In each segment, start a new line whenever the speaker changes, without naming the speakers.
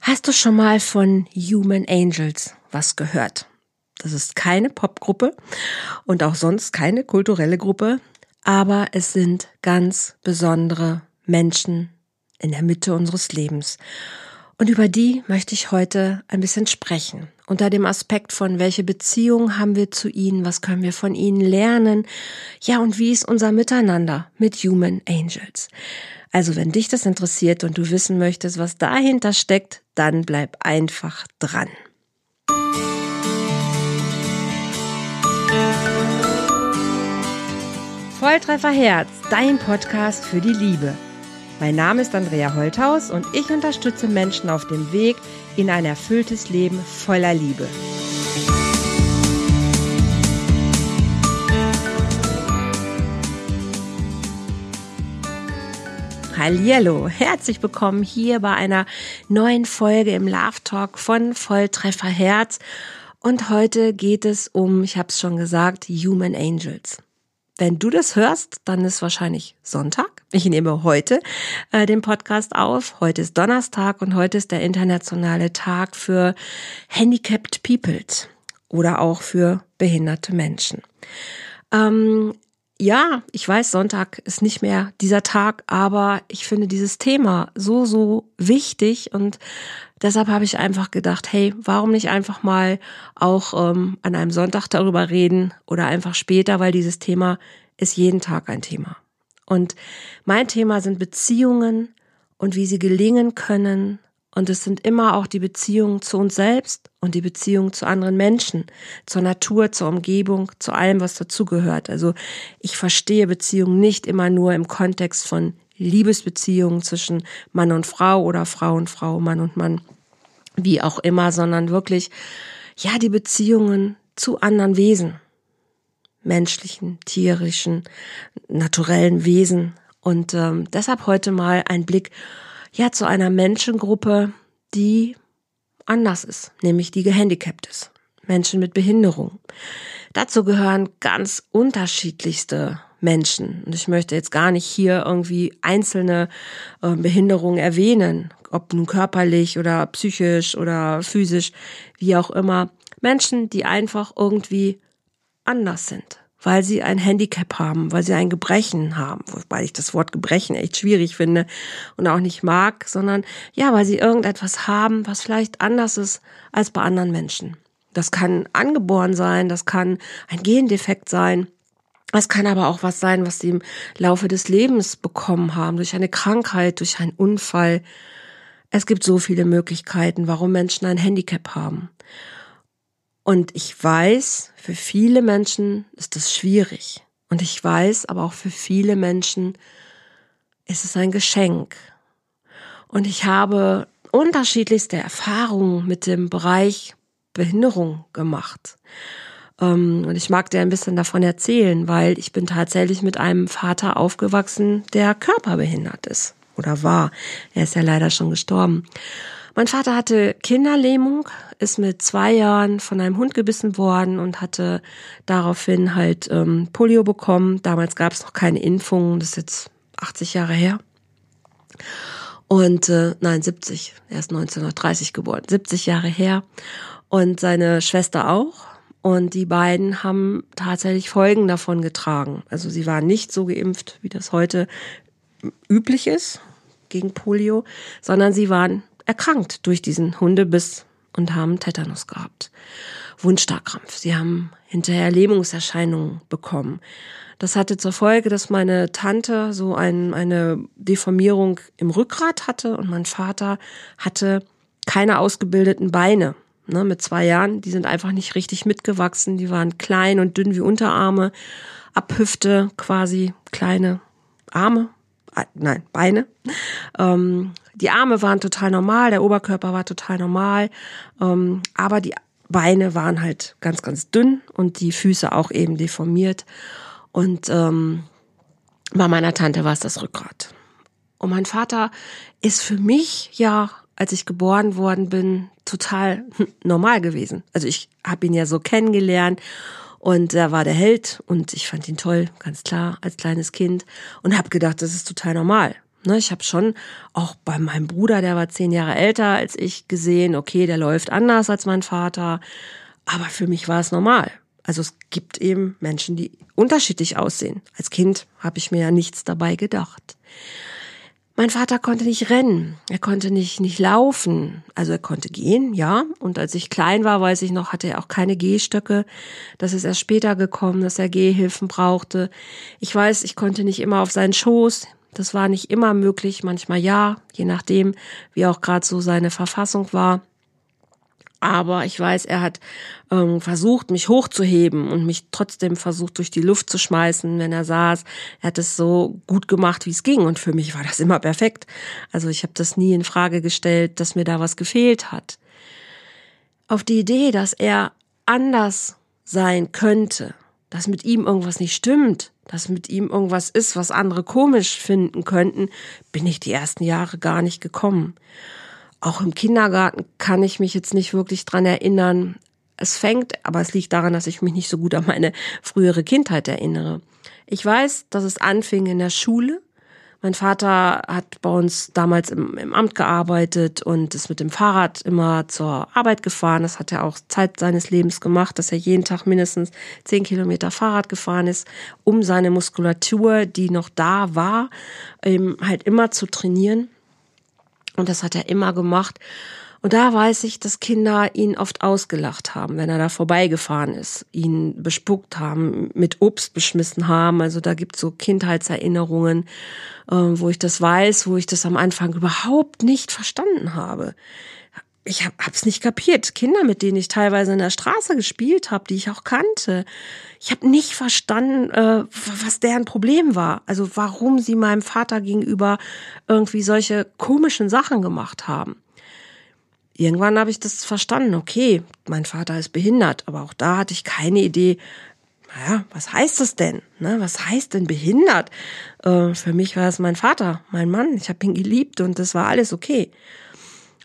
Hast du schon mal von Human Angels was gehört? Das ist keine Popgruppe und auch sonst keine kulturelle Gruppe, aber es sind ganz besondere Menschen in der Mitte unseres Lebens. Und über die möchte ich heute ein bisschen sprechen. Unter dem Aspekt von, welche Beziehung haben wir zu ihnen, was können wir von ihnen lernen, ja, und wie ist unser Miteinander mit Human Angels. Also wenn dich das interessiert und du wissen möchtest, was dahinter steckt, dann bleib einfach dran. Volltreffer Herz, dein Podcast für die Liebe. Mein Name ist Andrea Holthaus und ich unterstütze Menschen auf dem Weg in ein erfülltes Leben voller Liebe. Hallihallo, herzlich willkommen hier bei einer neuen Folge im Love Talk von Volltreffer Herz. Und heute geht es um, ich habe es schon gesagt, Human Angels. Wenn du das hörst, dann ist wahrscheinlich Sonntag. Ich nehme heute äh, den Podcast auf. Heute ist Donnerstag und heute ist der internationale Tag für Handicapped Peoples oder auch für behinderte Menschen. Ähm, ja, ich weiß, Sonntag ist nicht mehr dieser Tag, aber ich finde dieses Thema so, so wichtig und deshalb habe ich einfach gedacht, hey, warum nicht einfach mal auch ähm, an einem Sonntag darüber reden oder einfach später, weil dieses Thema ist jeden Tag ein Thema. Und mein Thema sind Beziehungen und wie sie gelingen können und es sind immer auch die Beziehungen zu uns selbst und die Beziehungen zu anderen Menschen, zur Natur, zur Umgebung, zu allem, was dazugehört. Also ich verstehe Beziehungen nicht immer nur im Kontext von Liebesbeziehungen zwischen Mann und Frau oder Frau und Frau, Mann und Mann, wie auch immer, sondern wirklich, ja, die Beziehungen zu anderen Wesen, menschlichen, tierischen, naturellen Wesen. Und ähm, deshalb heute mal ein Blick ja zu einer Menschengruppe, die anders ist, nämlich die gehandicapt ist. Menschen mit Behinderung. Dazu gehören ganz unterschiedlichste Menschen. Und ich möchte jetzt gar nicht hier irgendwie einzelne äh, Behinderungen erwähnen, ob nun körperlich oder psychisch oder physisch, wie auch immer. Menschen, die einfach irgendwie anders sind weil sie ein Handicap haben, weil sie ein Gebrechen haben, wobei ich das Wort Gebrechen echt schwierig finde und auch nicht mag, sondern ja, weil sie irgendetwas haben, was vielleicht anders ist als bei anderen Menschen. Das kann angeboren sein, das kann ein Gendefekt sein, es kann aber auch was sein, was sie im Laufe des Lebens bekommen haben, durch eine Krankheit, durch einen Unfall. Es gibt so viele Möglichkeiten, warum Menschen ein Handicap haben. Und ich weiß, für viele Menschen ist das schwierig. Und ich weiß, aber auch für viele Menschen ist es ein Geschenk. Und ich habe unterschiedlichste Erfahrungen mit dem Bereich Behinderung gemacht. Ähm, und ich mag dir ein bisschen davon erzählen, weil ich bin tatsächlich mit einem Vater aufgewachsen, der körperbehindert ist oder war. Er ist ja leider schon gestorben. Mein Vater hatte Kinderlähmung, ist mit zwei Jahren von einem Hund gebissen worden und hatte daraufhin halt ähm, Polio bekommen. Damals gab es noch keine Impfungen, das ist jetzt 80 Jahre her. Und äh, nein, 70, er ist 1930 geboren, 70 Jahre her. Und seine Schwester auch. Und die beiden haben tatsächlich Folgen davon getragen. Also sie waren nicht so geimpft, wie das heute üblich ist gegen Polio, sondern sie waren erkrankt durch diesen Hundebiss und haben Tetanus gehabt. Wundstarkrampf. Sie haben hinterher Lähmungserscheinungen bekommen. Das hatte zur Folge, dass meine Tante so ein, eine Deformierung im Rückgrat hatte und mein Vater hatte keine ausgebildeten Beine. Ne, mit zwei Jahren, die sind einfach nicht richtig mitgewachsen. Die waren klein und dünn wie Unterarme, ab Hüfte quasi kleine Arme, äh, nein, Beine. Ähm, die Arme waren total normal, der Oberkörper war total normal, ähm, aber die Beine waren halt ganz, ganz dünn und die Füße auch eben deformiert. Und ähm, bei meiner Tante war es das Rückgrat. Und mein Vater ist für mich ja, als ich geboren worden bin, total normal gewesen. Also ich habe ihn ja so kennengelernt und er war der Held und ich fand ihn toll, ganz klar, als kleines Kind und habe gedacht, das ist total normal. Ne, ich habe schon auch bei meinem Bruder, der war zehn Jahre älter als ich, gesehen, okay, der läuft anders als mein Vater. Aber für mich war es normal. Also es gibt eben Menschen, die unterschiedlich aussehen. Als Kind habe ich mir ja nichts dabei gedacht. Mein Vater konnte nicht rennen, er konnte nicht, nicht laufen. Also er konnte gehen, ja. Und als ich klein war, weiß ich noch, hatte er auch keine Gehstöcke. Das ist erst später gekommen, dass er Gehhilfen brauchte. Ich weiß, ich konnte nicht immer auf seinen Schoß. Das war nicht immer möglich, manchmal ja, je nachdem, wie auch gerade so seine Verfassung war. Aber ich weiß, er hat ähm, versucht, mich hochzuheben und mich trotzdem versucht, durch die Luft zu schmeißen, wenn er saß. Er hat es so gut gemacht, wie es ging. Und für mich war das immer perfekt. Also ich habe das nie in Frage gestellt, dass mir da was gefehlt hat. Auf die Idee, dass er anders sein könnte, dass mit ihm irgendwas nicht stimmt, dass mit ihm irgendwas ist, was andere komisch finden könnten, bin ich die ersten Jahre gar nicht gekommen. Auch im Kindergarten kann ich mich jetzt nicht wirklich dran erinnern. Es fängt, aber es liegt daran, dass ich mich nicht so gut an meine frühere Kindheit erinnere. Ich weiß, dass es anfing in der Schule. Mein Vater hat bei uns damals im, im, Amt gearbeitet und ist mit dem Fahrrad immer zur Arbeit gefahren. Das hat er auch Zeit seines Lebens gemacht, dass er jeden Tag mindestens zehn Kilometer Fahrrad gefahren ist, um seine Muskulatur, die noch da war, eben halt immer zu trainieren. Und das hat er immer gemacht. Und da weiß ich, dass Kinder ihn oft ausgelacht haben, wenn er da vorbeigefahren ist, ihn bespuckt haben, mit Obst beschmissen haben. Also da gibt's so Kindheitserinnerungen, äh, wo ich das weiß, wo ich das am Anfang überhaupt nicht verstanden habe. Ich hab, hab's nicht kapiert. Kinder, mit denen ich teilweise in der Straße gespielt habe, die ich auch kannte. Ich habe nicht verstanden, äh, was deren Problem war. Also warum sie meinem Vater gegenüber irgendwie solche komischen Sachen gemacht haben irgendwann habe ich das verstanden. Okay, mein Vater ist behindert, aber auch da hatte ich keine Idee. Naja, was heißt das denn? Ne, was heißt denn behindert? Äh, für mich war es mein Vater, mein Mann. Ich habe ihn geliebt und das war alles okay.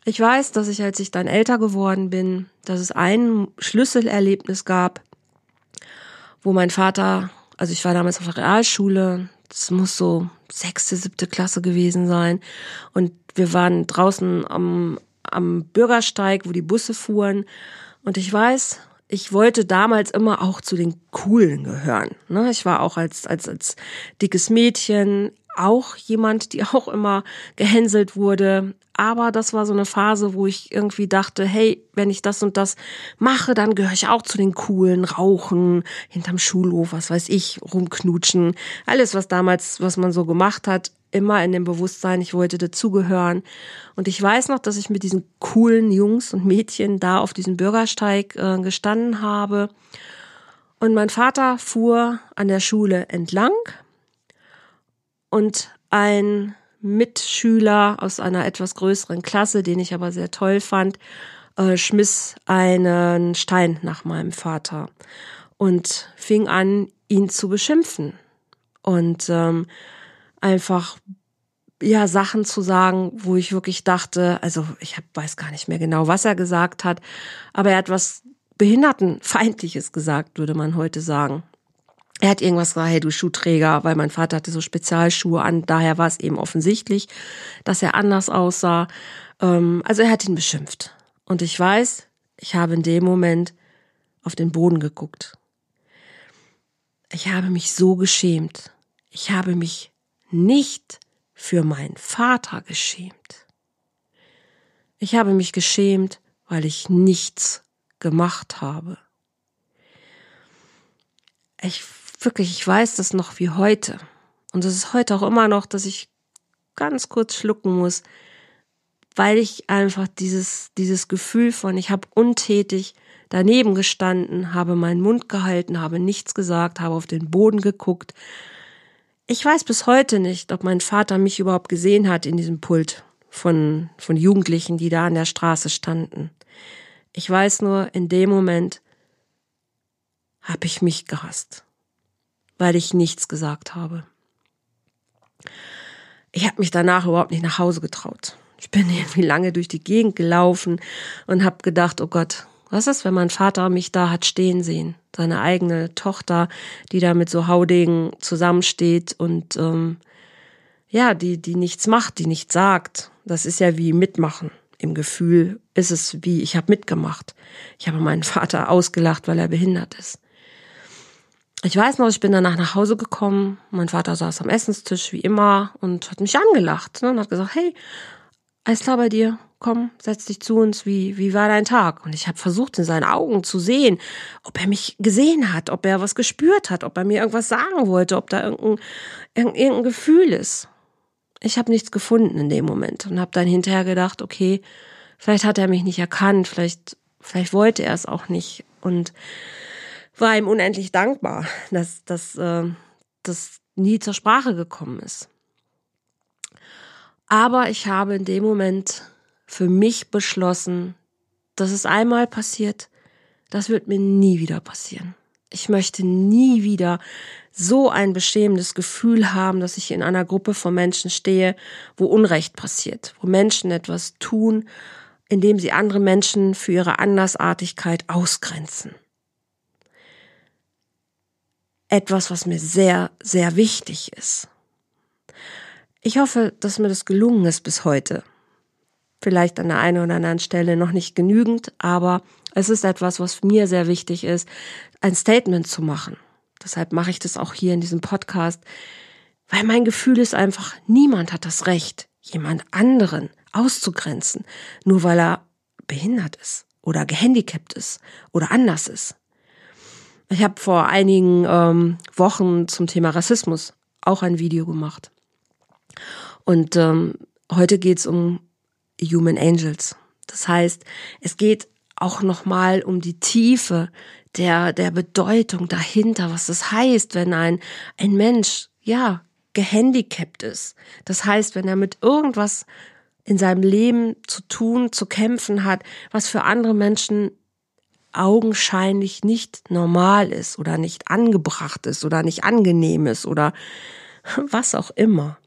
Ich weiß, dass ich, als ich dann älter geworden bin, dass es ein Schlüsselerlebnis gab, wo mein Vater, also ich war damals auf der Realschule, das muss so sechste, siebte Klasse gewesen sein. Und wir waren draußen am, am Bürgersteig, wo die Busse fuhren. Und ich weiß, ich wollte damals immer auch zu den Coolen gehören. Ne? Ich war auch als, als, als dickes Mädchen auch jemand, die auch immer gehänselt wurde. Aber das war so eine Phase, wo ich irgendwie dachte, hey, wenn ich das und das mache, dann gehöre ich auch zu den coolen, rauchen, hinterm Schulhof, was weiß ich, rumknutschen. Alles, was damals, was man so gemacht hat, immer in dem Bewusstsein, ich wollte dazugehören. Und ich weiß noch, dass ich mit diesen coolen Jungs und Mädchen da auf diesem Bürgersteig äh, gestanden habe. Und mein Vater fuhr an der Schule entlang und ein Mitschüler aus einer etwas größeren Klasse, den ich aber sehr toll fand, äh, schmiss einen Stein nach meinem Vater und fing an, ihn zu beschimpfen. Und ähm, einfach ja Sachen zu sagen, wo ich wirklich dachte, also ich hab, weiß gar nicht mehr genau, was er gesagt hat, aber er hat was behindertenfeindliches gesagt, würde man heute sagen. Er hat irgendwas gesagt, hey du Schuhträger, weil mein Vater hatte so Spezialschuhe an, daher war es eben offensichtlich, dass er anders aussah. Ähm, also er hat ihn beschimpft. Und ich weiß, ich habe in dem Moment auf den Boden geguckt. Ich habe mich so geschämt. Ich habe mich nicht für meinen Vater geschämt. Ich habe mich geschämt, weil ich nichts gemacht habe. Ich wirklich, ich weiß das noch wie heute. Und es ist heute auch immer noch, dass ich ganz kurz schlucken muss, weil ich einfach dieses, dieses Gefühl von, ich habe untätig daneben gestanden, habe meinen Mund gehalten, habe nichts gesagt, habe auf den Boden geguckt, ich weiß bis heute nicht, ob mein Vater mich überhaupt gesehen hat in diesem Pult von, von Jugendlichen, die da an der Straße standen. Ich weiß nur, in dem Moment habe ich mich gehasst, weil ich nichts gesagt habe. Ich habe mich danach überhaupt nicht nach Hause getraut. Ich bin irgendwie lange durch die Gegend gelaufen und habe gedacht, oh Gott, was ist, wenn mein Vater mich da hat stehen sehen? Seine eigene Tochter, die da mit so Haudegen zusammensteht und ähm, ja, die, die nichts macht, die nichts sagt. Das ist ja wie mitmachen. Im Gefühl ist es wie, ich habe mitgemacht. Ich habe meinen Vater ausgelacht, weil er behindert ist. Ich weiß noch, ich bin danach nach Hause gekommen. Mein Vater saß am Essenstisch wie immer und hat mich angelacht ne, und hat gesagt, hey, alles klar bei dir? Komm, setz dich zu uns. Wie, wie war dein Tag? Und ich habe versucht, in seinen Augen zu sehen, ob er mich gesehen hat, ob er was gespürt hat, ob er mir irgendwas sagen wollte, ob da irgendein, irgendein Gefühl ist. Ich habe nichts gefunden in dem Moment und habe dann hinterher gedacht, okay, vielleicht hat er mich nicht erkannt, vielleicht, vielleicht wollte er es auch nicht. Und war ihm unendlich dankbar, dass, dass äh, das nie zur Sprache gekommen ist. Aber ich habe in dem Moment für mich beschlossen, dass es einmal passiert, das wird mir nie wieder passieren. Ich möchte nie wieder so ein beschämendes Gefühl haben, dass ich in einer Gruppe von Menschen stehe, wo Unrecht passiert, wo Menschen etwas tun, indem sie andere Menschen für ihre Andersartigkeit ausgrenzen etwas, was mir sehr, sehr wichtig ist. Ich hoffe, dass mir das gelungen ist bis heute. Vielleicht an der einen oder anderen Stelle noch nicht genügend, aber es ist etwas, was mir sehr wichtig ist, ein Statement zu machen. Deshalb mache ich das auch hier in diesem Podcast, weil mein Gefühl ist einfach, niemand hat das Recht, jemand anderen auszugrenzen, nur weil er behindert ist oder gehandicapt ist oder anders ist. Ich habe vor einigen ähm, Wochen zum Thema Rassismus auch ein Video gemacht. Und ähm, heute geht's um Human Angels. Das heißt, es geht auch nochmal um die Tiefe der, der Bedeutung dahinter, was das heißt, wenn ein, ein Mensch, ja, gehandicapt ist. Das heißt, wenn er mit irgendwas in seinem Leben zu tun, zu kämpfen hat, was für andere Menschen augenscheinlich nicht normal ist oder nicht angebracht ist oder nicht angenehm ist oder was auch immer.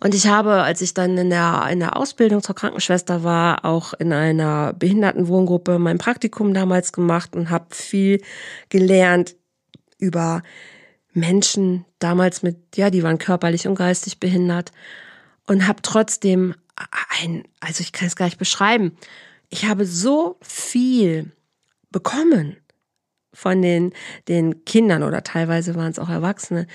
Und ich habe, als ich dann in der, in der Ausbildung zur Krankenschwester war, auch in einer Behindertenwohngruppe mein Praktikum damals gemacht und habe viel gelernt über Menschen damals mit, ja, die waren körperlich und geistig behindert. Und habe trotzdem ein, also ich kann es gar nicht beschreiben, ich habe so viel bekommen von den, den Kindern oder teilweise waren es auch Erwachsene,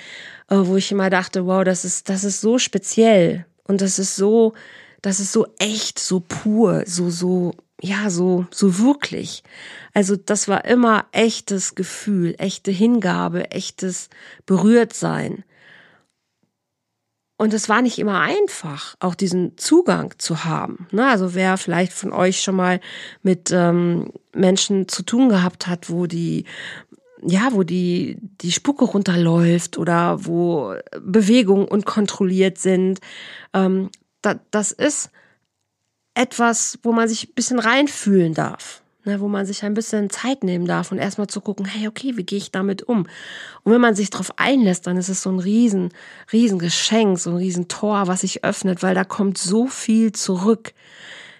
äh, wo ich immer dachte, wow, das ist, das ist so speziell und das ist so, das ist so echt, so pur, so, so, ja, so, so wirklich. Also das war immer echtes Gefühl, echte Hingabe, echtes Berührtsein. Und es war nicht immer einfach, auch diesen Zugang zu haben. Ne? Also wer vielleicht von euch schon mal mit ähm, Menschen zu tun gehabt hat, wo die ja, wo die, die Spucke runterläuft oder wo Bewegungen unkontrolliert sind. Ähm, da, das ist etwas, wo man sich ein bisschen reinfühlen darf ne, wo man sich ein bisschen Zeit nehmen darf und erstmal zu gucken, hey, okay, wie gehe ich damit um? Und wenn man sich darauf einlässt, dann ist es so ein riesen, riesen Geschenk, so ein riesen Tor, was sich öffnet, weil da kommt so viel zurück.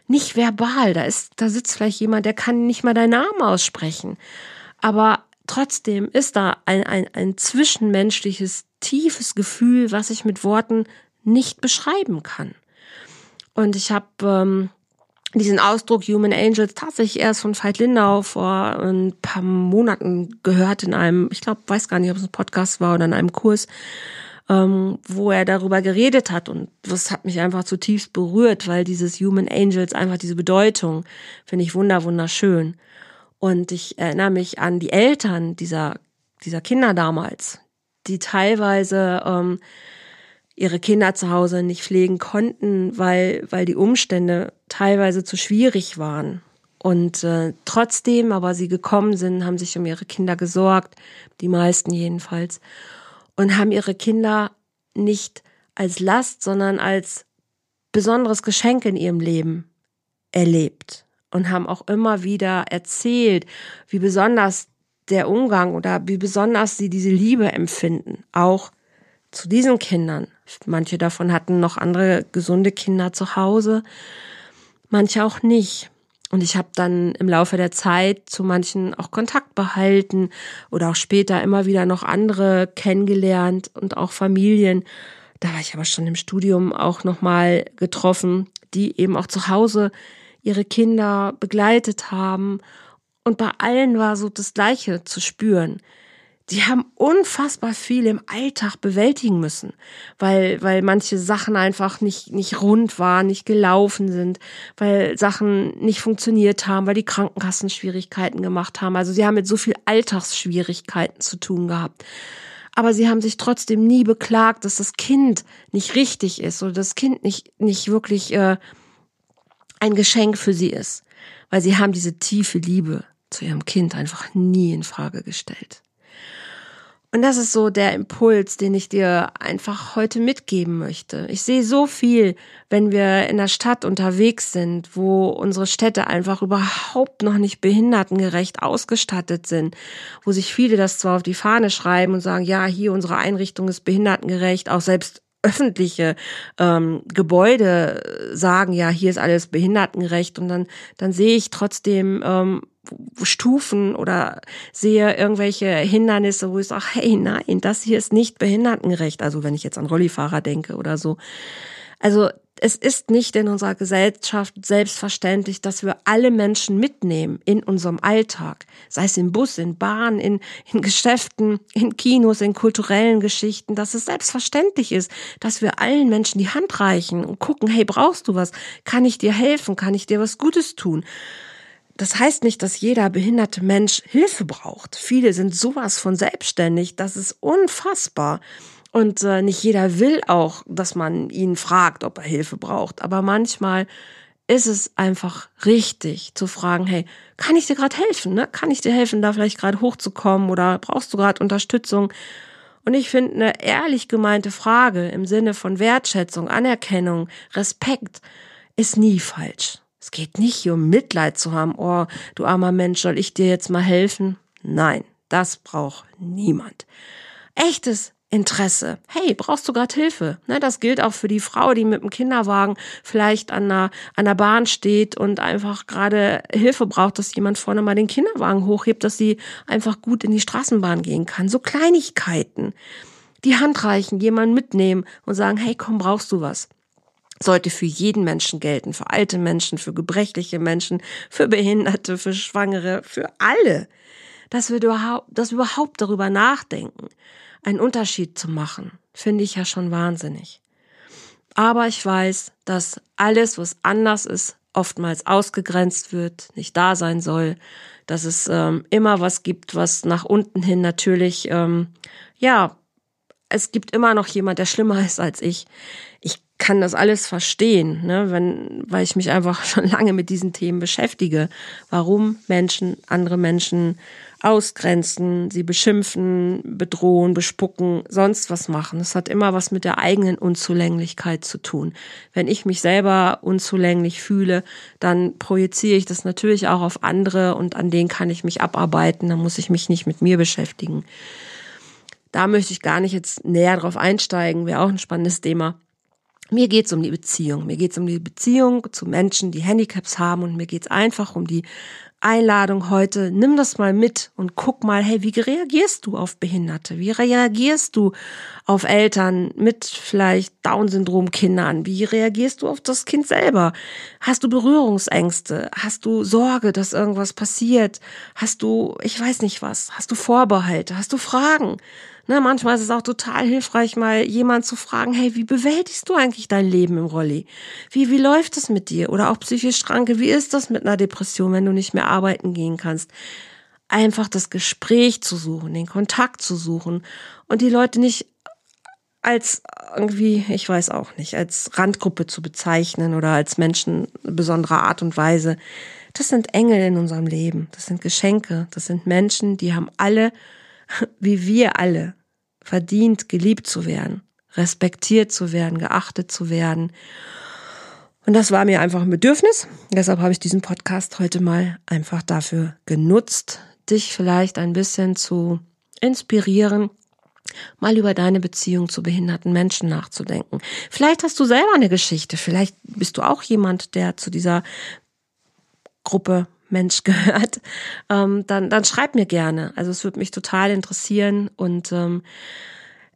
Nicht verbal, da ist, da sitzt vielleicht jemand, der kann nicht mal deinen Namen aussprechen. Aber trotzdem ist da ein, ein, ein zwischenmenschliches, tiefes Gefühl, was ich mit Worten nicht beschreiben kann. Und ich habe ähm, diesen Ausdruck Human Angels tatsächlich erst von Veit Lindau vor ein paar Monaten gehört in einem, ich glaube, weiß gar nicht, ob es ein Podcast war oder in einem Kurs, ähm, wo er darüber geredet hat. Und das hat mich einfach zutiefst berührt, weil dieses Human Angels einfach diese Bedeutung finde ich wunder, wunderschön. Und ich erinnere mich an die Eltern dieser, dieser Kinder damals, die teilweise ähm, ihre Kinder zu Hause nicht pflegen konnten, weil, weil die Umstände teilweise zu schwierig waren. Und äh, trotzdem, aber sie gekommen sind, haben sich um ihre Kinder gesorgt, die meisten jedenfalls, und haben ihre Kinder nicht als Last, sondern als besonderes Geschenk in ihrem Leben erlebt und haben auch immer wieder erzählt, wie besonders der Umgang oder wie besonders sie diese Liebe empfinden, auch zu diesen Kindern. Manche davon hatten noch andere gesunde Kinder zu Hause, manche auch nicht. Und ich habe dann im Laufe der Zeit zu manchen auch Kontakt behalten oder auch später immer wieder noch andere kennengelernt und auch Familien. da war ich aber schon im Studium auch nochmal getroffen, die eben auch zu Hause ihre Kinder begleitet haben. Und bei allen war so das Gleiche zu spüren die haben unfassbar viel im Alltag bewältigen müssen, weil, weil manche Sachen einfach nicht, nicht rund waren, nicht gelaufen sind, weil Sachen nicht funktioniert haben, weil die Krankenkassen Schwierigkeiten gemacht haben. Also sie haben mit so viel Alltagsschwierigkeiten zu tun gehabt. Aber sie haben sich trotzdem nie beklagt, dass das Kind nicht richtig ist oder das Kind nicht, nicht wirklich äh, ein Geschenk für sie ist. Weil sie haben diese tiefe Liebe zu ihrem Kind einfach nie in Frage gestellt. Und das ist so der Impuls, den ich dir einfach heute mitgeben möchte. Ich sehe so viel, wenn wir in der Stadt unterwegs sind, wo unsere Städte einfach überhaupt noch nicht behindertengerecht ausgestattet sind, wo sich viele das zwar auf die Fahne schreiben und sagen, ja, hier unsere Einrichtung ist behindertengerecht, auch selbst öffentliche ähm, Gebäude sagen, ja, hier ist alles behindertengerecht und dann, dann sehe ich trotzdem ähm, Stufen oder sehe irgendwelche Hindernisse, wo ich sage, hey, nein, das hier ist nicht behindertengerecht. Also wenn ich jetzt an Rollifahrer denke oder so. Also es ist nicht in unserer Gesellschaft selbstverständlich, dass wir alle Menschen mitnehmen in unserem Alltag. Sei es im Bus, in Bahn, in, in Geschäften, in Kinos, in kulturellen Geschichten, dass es selbstverständlich ist, dass wir allen Menschen die Hand reichen und gucken, hey, brauchst du was? Kann ich dir helfen? Kann ich dir was Gutes tun? Das heißt nicht, dass jeder behinderte Mensch Hilfe braucht. Viele sind sowas von selbstständig, das ist unfassbar. Und äh, nicht jeder will auch, dass man ihn fragt, ob er Hilfe braucht. Aber manchmal ist es einfach richtig zu fragen, hey, kann ich dir gerade helfen? Ne? Kann ich dir helfen, da vielleicht gerade hochzukommen oder brauchst du gerade Unterstützung? Und ich finde, eine ehrlich gemeinte Frage im Sinne von Wertschätzung, Anerkennung, Respekt ist nie falsch. Es geht nicht hier um Mitleid zu haben, oh, du armer Mensch, soll ich dir jetzt mal helfen? Nein, das braucht niemand. Echtes Interesse. Hey, brauchst du gerade Hilfe? Ne, das gilt auch für die Frau, die mit dem Kinderwagen vielleicht an der, an der Bahn steht und einfach gerade Hilfe braucht, dass jemand vorne mal den Kinderwagen hochhebt, dass sie einfach gut in die Straßenbahn gehen kann. So Kleinigkeiten. Die Hand reichen, jemanden mitnehmen und sagen, hey, komm, brauchst du was? sollte für jeden Menschen gelten, für alte Menschen, für gebrechliche Menschen, für Behinderte, für Schwangere, für alle. Dass wir überhaupt, dass wir überhaupt darüber nachdenken, einen Unterschied zu machen, finde ich ja schon wahnsinnig. Aber ich weiß, dass alles, was anders ist, oftmals ausgegrenzt wird, nicht da sein soll, dass es ähm, immer was gibt, was nach unten hin natürlich, ähm, ja, es gibt immer noch jemand, der schlimmer ist als ich. Ich kann das alles verstehen, ne, wenn, weil ich mich einfach schon lange mit diesen Themen beschäftige. Warum Menschen andere Menschen ausgrenzen, sie beschimpfen, bedrohen, bespucken, sonst was machen. Das hat immer was mit der eigenen Unzulänglichkeit zu tun. Wenn ich mich selber unzulänglich fühle, dann projiziere ich das natürlich auch auf andere und an denen kann ich mich abarbeiten. Dann muss ich mich nicht mit mir beschäftigen. Da möchte ich gar nicht jetzt näher drauf einsteigen, wäre auch ein spannendes Thema. Mir geht's um die Beziehung. Mir geht's um die Beziehung zu Menschen, die Handicaps haben und mir geht's einfach um die Einladung heute. Nimm das mal mit und guck mal, hey, wie reagierst du auf Behinderte? Wie reagierst du auf Eltern mit vielleicht Down-Syndrom-Kindern? Wie reagierst du auf das Kind selber? Hast du Berührungsängste? Hast du Sorge, dass irgendwas passiert? Hast du, ich weiß nicht was, hast du Vorbehalte? Hast du Fragen? Ne, manchmal ist es auch total hilfreich, mal jemand zu fragen, hey, wie bewältigst du eigentlich dein Leben im Rolli? Wie, wie läuft es mit dir? Oder auch psychisch Kranke, wie ist das mit einer Depression, wenn du nicht mehr arbeiten gehen kannst? Einfach das Gespräch zu suchen, den Kontakt zu suchen und die Leute nicht als irgendwie, ich weiß auch nicht, als Randgruppe zu bezeichnen oder als Menschen besonderer Art und Weise. Das sind Engel in unserem Leben. Das sind Geschenke. Das sind Menschen, die haben alle wie wir alle, verdient, geliebt zu werden, respektiert zu werden, geachtet zu werden. Und das war mir einfach ein Bedürfnis. Deshalb habe ich diesen Podcast heute mal einfach dafür genutzt, dich vielleicht ein bisschen zu inspirieren, mal über deine Beziehung zu behinderten Menschen nachzudenken. Vielleicht hast du selber eine Geschichte, vielleicht bist du auch jemand, der zu dieser Gruppe Mensch gehört, ähm, dann, dann schreib mir gerne. Also es würde mich total interessieren und ähm,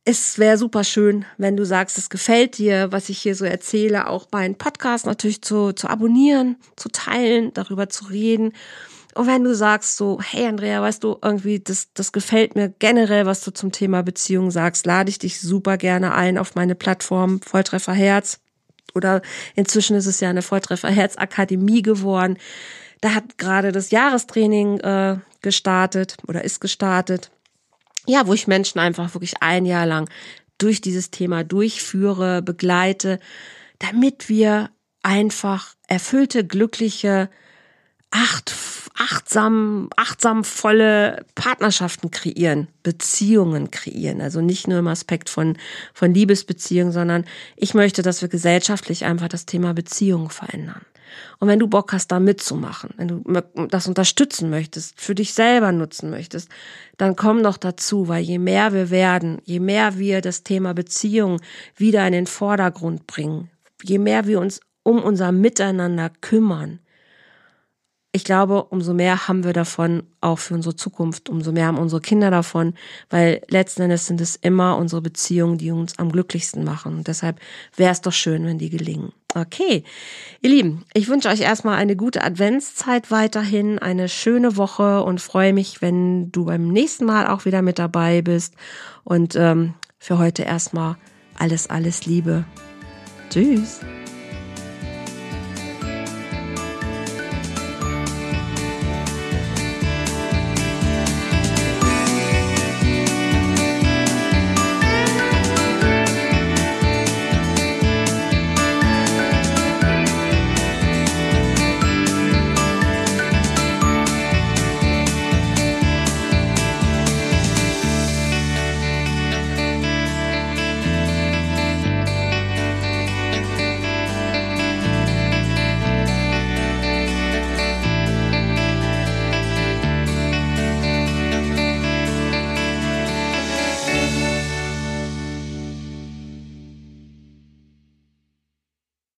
es wäre super schön, wenn du sagst, es gefällt dir, was ich hier so erzähle, auch meinen Podcast natürlich zu, zu abonnieren, zu teilen, darüber zu reden. Und wenn du sagst so, hey Andrea, weißt du, irgendwie, das, das gefällt mir generell, was du zum Thema Beziehung sagst, lade ich dich super gerne ein auf meine Plattform Volltreffer Herz. Oder inzwischen ist es ja eine Volltreffer Herz Akademie geworden. Da hat gerade das Jahrestraining äh, gestartet oder ist gestartet ja, wo ich Menschen einfach wirklich ein Jahr lang durch dieses Thema durchführe, begleite, damit wir einfach erfüllte, glückliche, acht, achtsam, achtsam volle Partnerschaften kreieren, Beziehungen kreieren. Also nicht nur im Aspekt von, von Liebesbeziehungen, sondern ich möchte, dass wir gesellschaftlich einfach das Thema Beziehung verändern. Und wenn du Bock hast, da mitzumachen, wenn du das unterstützen möchtest, für dich selber nutzen möchtest, dann komm doch dazu, weil je mehr wir werden, je mehr wir das Thema Beziehung wieder in den Vordergrund bringen, je mehr wir uns um unser Miteinander kümmern, ich glaube, umso mehr haben wir davon auch für unsere Zukunft, umso mehr haben unsere Kinder davon, weil letzten Endes sind es immer unsere Beziehungen, die uns am glücklichsten machen. Und deshalb wäre es doch schön, wenn die gelingen. Okay, ihr Lieben, ich wünsche euch erstmal eine gute Adventszeit weiterhin, eine schöne Woche und freue mich, wenn du beim nächsten Mal auch wieder mit dabei bist. Und ähm, für heute erstmal alles, alles Liebe. Tschüss.